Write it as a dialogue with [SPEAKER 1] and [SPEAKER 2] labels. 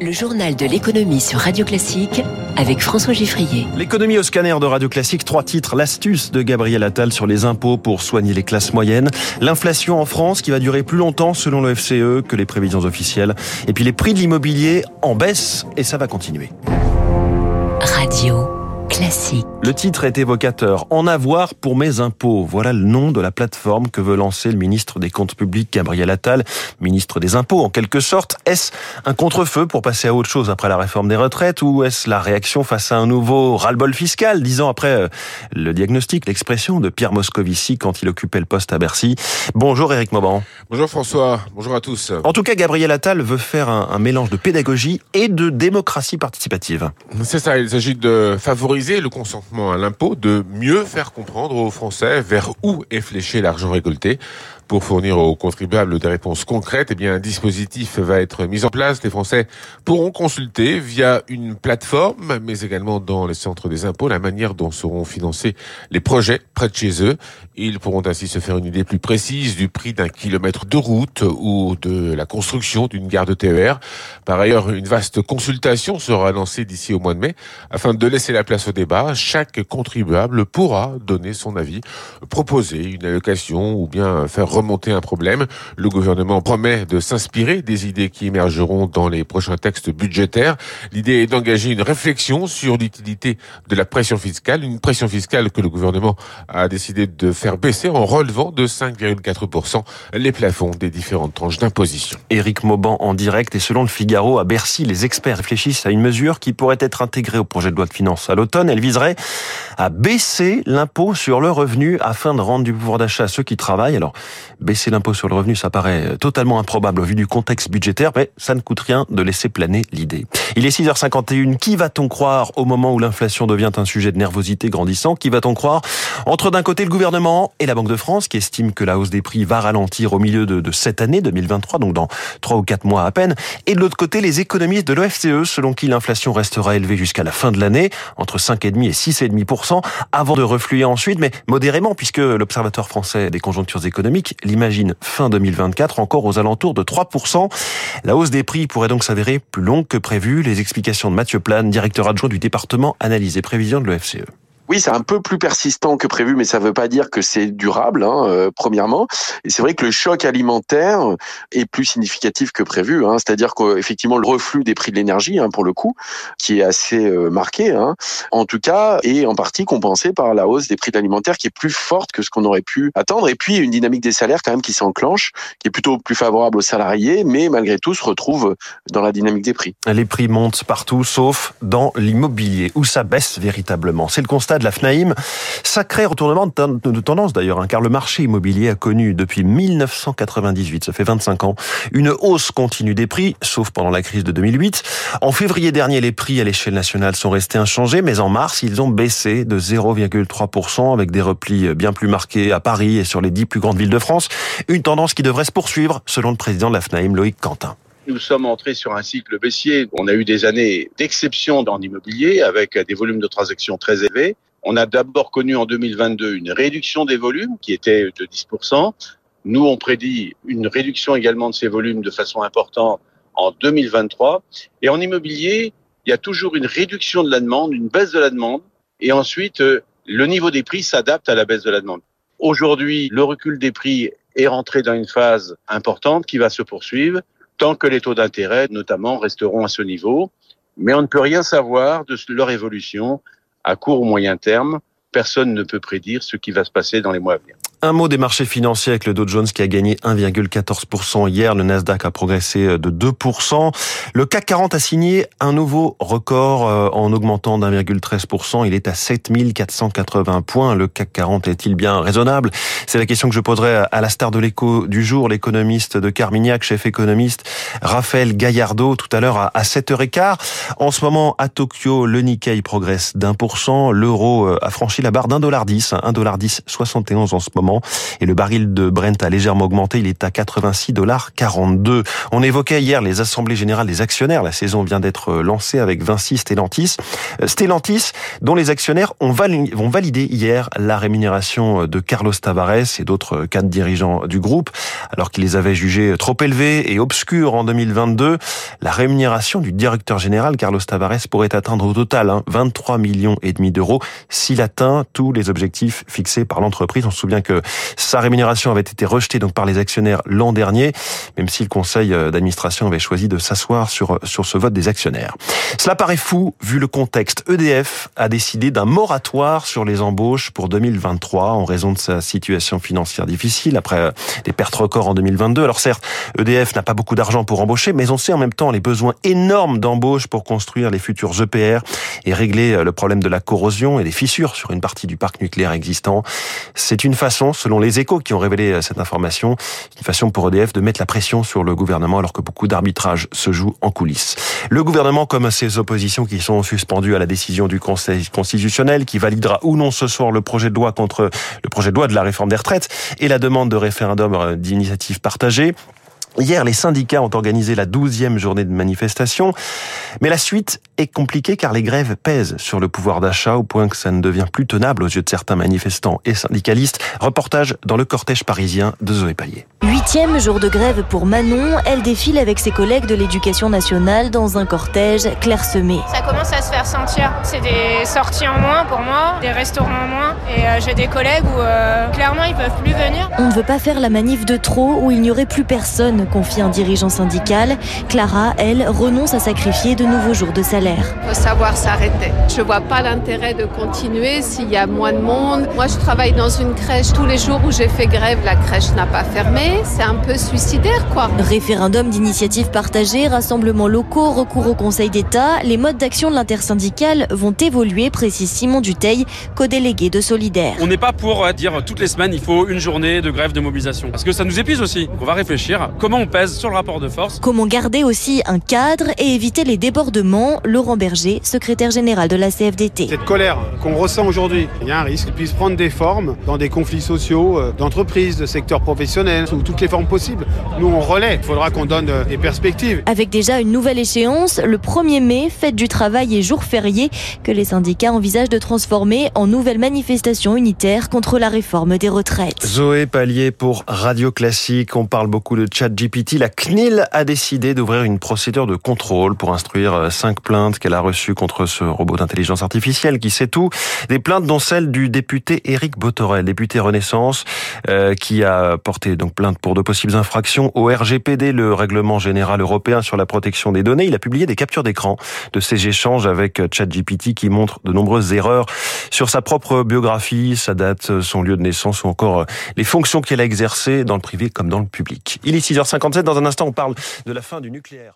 [SPEAKER 1] Le journal de l'économie sur Radio Classique avec François Giffrier.
[SPEAKER 2] L'économie au scanner de Radio Classique, trois titres. L'astuce de Gabriel Attal sur les impôts pour soigner les classes moyennes. L'inflation en France qui va durer plus longtemps selon le FCE que les prévisions officielles. Et puis les prix de l'immobilier en baisse et ça va continuer.
[SPEAKER 1] Radio classique.
[SPEAKER 2] Le titre est évocateur. En avoir pour mes impôts. Voilà le nom de la plateforme que veut lancer le ministre des Comptes publics, Gabriel Attal, ministre des Impôts en quelque sorte. Est-ce un contre-feu pour passer à autre chose après la réforme des retraites ou est-ce la réaction face à un nouveau ras-le-bol fiscal, dix ans après euh, le diagnostic, l'expression de Pierre Moscovici quand il occupait le poste à Bercy Bonjour Éric Mauban.
[SPEAKER 3] Bonjour François, bonjour à tous.
[SPEAKER 2] En tout cas, Gabriel Attal veut faire un, un mélange de pédagogie et de démocratie participative.
[SPEAKER 3] C'est ça, il s'agit de favoriser le consentement à l'impôt, de mieux faire comprendre aux Français vers où est fléché l'argent récolté. Pour fournir aux contribuables des réponses concrètes, eh bien, un dispositif va être mis en place. Les Français pourront consulter via une plateforme, mais également dans les centres des impôts, la manière dont seront financés les projets près de chez eux. Ils pourront ainsi se faire une idée plus précise du prix d'un kilomètre de route ou de la construction d'une gare de TER. Par ailleurs, une vaste consultation sera lancée d'ici au mois de mai afin de laisser la place au débat. Chaque contribuable pourra donner son avis, proposer une allocation ou bien faire remonter un problème. Le gouvernement promet de s'inspirer des idées qui émergeront dans les prochains textes budgétaires. L'idée est d'engager une réflexion sur l'utilité de la pression fiscale, une pression fiscale que le gouvernement a décidé de faire baisser en relevant de 5,4% les plafonds des différentes tranches d'imposition.
[SPEAKER 2] Éric Mauban en direct et selon le Figaro à Bercy, les experts réfléchissent à une mesure qui pourrait être intégrée au projet de loi de finances à l'automne. Elle viserait à baisser l'impôt sur le revenu afin de rendre du pouvoir d'achat à ceux qui travaillent. Alors, baisser l'impôt sur le revenu, ça paraît totalement improbable au vu du contexte budgétaire, mais ça ne coûte rien de laisser planer l'idée. Il est 6h51. Qui va-t-on croire au moment où l'inflation devient un sujet de nervosité grandissant? Qui va-t-on croire? Entre d'un côté le gouvernement et la Banque de France qui estime que la hausse des prix va ralentir au milieu de, cette année 2023, donc dans trois ou quatre mois à peine, et de l'autre côté les économistes de l'OFCE selon qui l'inflation restera élevée jusqu'à la fin de l'année, entre 5,5 et 6,5%, avant de refluer ensuite, mais modérément puisque l'Observatoire français des conjonctures économiques l'imagine fin 2024 encore aux alentours de 3%. La hausse des prix pourrait donc s'avérer plus longue que prévu. Les explications de Mathieu Plane, directeur adjoint du département analyse et prévision de l'OFCE.
[SPEAKER 4] Oui, c'est un peu plus persistant que prévu, mais ça ne veut pas dire que c'est durable, hein, euh, premièrement. Et c'est vrai que le choc alimentaire est plus significatif que prévu. Hein, C'est-à-dire qu'effectivement, le reflux des prix de l'énergie, hein, pour le coup, qui est assez euh, marqué, hein, en tout cas, est en partie compensé par la hausse des prix de l'alimentaire qui est plus forte que ce qu'on aurait pu attendre. Et puis, une dynamique des salaires quand même qui s'enclenche, qui est plutôt plus favorable aux salariés, mais malgré tout se retrouve dans la dynamique des prix.
[SPEAKER 2] Les prix montent partout, sauf dans l'immobilier, où ça baisse véritablement. C'est le constat de la FNAIM. Sacré retournement de tendance d'ailleurs, hein, car le marché immobilier a connu depuis 1998, ça fait 25 ans, une hausse continue des prix, sauf pendant la crise de 2008. En février dernier, les prix à l'échelle nationale sont restés inchangés, mais en mars, ils ont baissé de 0,3% avec des replis bien plus marqués à Paris et sur les dix plus grandes villes de France. Une tendance qui devrait se poursuivre, selon le président de la FNAIM, Loïc Quentin.
[SPEAKER 5] Nous sommes entrés sur un cycle baissier. On a eu des années d'exception dans l'immobilier avec des volumes de transactions très élevés. On a d'abord connu en 2022 une réduction des volumes qui était de 10%. Nous, on prédit une réduction également de ces volumes de façon importante en 2023. Et en immobilier, il y a toujours une réduction de la demande, une baisse de la demande. Et ensuite, le niveau des prix s'adapte à la baisse de la demande. Aujourd'hui, le recul des prix est rentré dans une phase importante qui va se poursuivre tant que les taux d'intérêt, notamment, resteront à ce niveau. Mais on ne peut rien savoir de leur évolution à court ou moyen terme. Personne ne peut prédire ce qui va se passer dans les mois à venir.
[SPEAKER 2] Un mot des marchés financiers avec le Dow Jones qui a gagné 1,14% hier. Le Nasdaq a progressé de 2%. Le CAC 40 a signé un nouveau record euh, en augmentant d'1,13%. Il est à 7480 points. Le CAC 40 est-il bien raisonnable? C'est la question que je poserai à la star de l'écho du jour, l'économiste de Carmignac, chef économiste, Raphaël Gaillardeau, tout à l'heure à 7h15. En ce moment, à Tokyo, le Nikkei progresse d'un pour cent. L'euro euh, a franchi la barre d'un dollar dix, un dollar dix 71 en ce moment Et le baril de Brent a légèrement augmenté. Il est à 86 dollars 42. On évoquait hier les assemblées générales des actionnaires. La saison vient d'être lancée avec Vinci Stellantis. Euh, Stellantis, dont les actionnaires ont vont valider hier la rémunération de Carlos Tavares et d'autres cadres dirigeants du groupe, alors qu'ils les avaient jugés trop élevés et obscurs en 2022. La rémunération du directeur général Carlos Tavares pourrait atteindre au total 23 hein, millions et demi d'euros s'il atteint tous les objectifs fixés par l'entreprise. On se souvient que sa rémunération avait été rejetée donc par les actionnaires l'an dernier, même si le conseil d'administration avait choisi de s'asseoir sur sur ce vote des actionnaires. Cela paraît fou vu le contexte. EDF a décidé d'un moratoire sur les embauches pour 2023 en raison de sa situation financière difficile après des pertes records en 2022. Alors certes, EDF n'a pas beaucoup d'argent pour embaucher, mais on sait en même temps les besoins énormes d'embauche pour construire les futurs EPR et régler le problème de la corrosion et des fissures sur une partie du parc nucléaire existant. C'est une façon, selon les échos qui ont révélé cette information, une façon pour EDF de mettre la pression sur le gouvernement alors que beaucoup d'arbitrages se jouent en coulisses. Le gouvernement, comme ses oppositions qui sont suspendues à la décision du Conseil constitutionnel, qui validera ou non ce soir le projet de loi contre le projet de loi de la réforme des retraites et la demande de référendum euh, d'initiative partagée. Hier, les syndicats ont organisé la douzième journée de manifestation, mais la suite est compliquée car les grèves pèsent sur le pouvoir d'achat au point que ça ne devient plus tenable aux yeux de certains manifestants et syndicalistes. Reportage dans le cortège parisien de Zoé Pallier.
[SPEAKER 6] Huitième jour de grève pour Manon, elle défile avec ses collègues de l'éducation nationale dans un cortège clairsemé.
[SPEAKER 7] Ça commence à se faire sentir. C'est des sorties en moins pour moi, des restaurants en moins, et euh, j'ai des collègues où euh, clairement ils peuvent plus venir.
[SPEAKER 6] On ne veut pas faire la manif de trop où il n'y aurait plus personne confie un dirigeant syndical. Clara, elle, renonce à sacrifier de nouveaux jours de salaire.
[SPEAKER 8] Il faut savoir s'arrêter. Je vois pas l'intérêt de continuer s'il y a moins de monde. Moi, je travaille dans une crèche. Tous les jours où j'ai fait grève, la crèche n'a pas fermé. C'est un peu suicidaire, quoi.
[SPEAKER 6] Référendum d'initiative partagée, rassemblements locaux, recours au Conseil d'État, les modes d'action de l'intersyndicale vont évoluer, précise Simon Duteil, co-délégué de Solidaire.
[SPEAKER 9] On n'est pas pour dire toutes les semaines il faut une journée de grève de mobilisation. Parce que ça nous épuise aussi. Donc on va réfléchir comment on pèse sur le rapport de force.
[SPEAKER 6] Comment garder aussi un cadre et éviter les débordements? Laurent Berger, secrétaire général de la CFDT.
[SPEAKER 10] Cette colère qu'on ressent aujourd'hui, il y a un risque qu'elle puisse prendre des formes dans des conflits sociaux, euh, d'entreprises, de secteurs professionnels, sous toutes les formes possibles. Nous, on relaie. Il faudra qu'on donne euh, des perspectives.
[SPEAKER 6] Avec déjà une nouvelle échéance, le 1er mai, fête du travail et jour férié, que les syndicats envisagent de transformer en nouvelle manifestation unitaire contre la réforme des retraites.
[SPEAKER 2] Zoé Pallier pour Radio Classique. On parle beaucoup de chat GPT. La CNIL a décidé d'ouvrir une procédure de contrôle pour instruire euh, cinq plaintes qu'elle a reçues contre ce robot d'intelligence artificielle qui sait tout. Des plaintes dont celle du député Éric Botorel, député Renaissance, euh, qui a porté donc plainte pour de possibles infractions au RGPD, le règlement général européen sur la protection des données. Il a publié des captures d'écran de ces échanges avec euh, ChatGPT qui montrent de nombreuses erreurs sur sa propre biographie, sa date, son lieu de naissance ou encore les fonctions qu'elle a exercées dans le privé comme dans le public. Il est 6h57 dans un instant, on parle de la fin du nucléaire.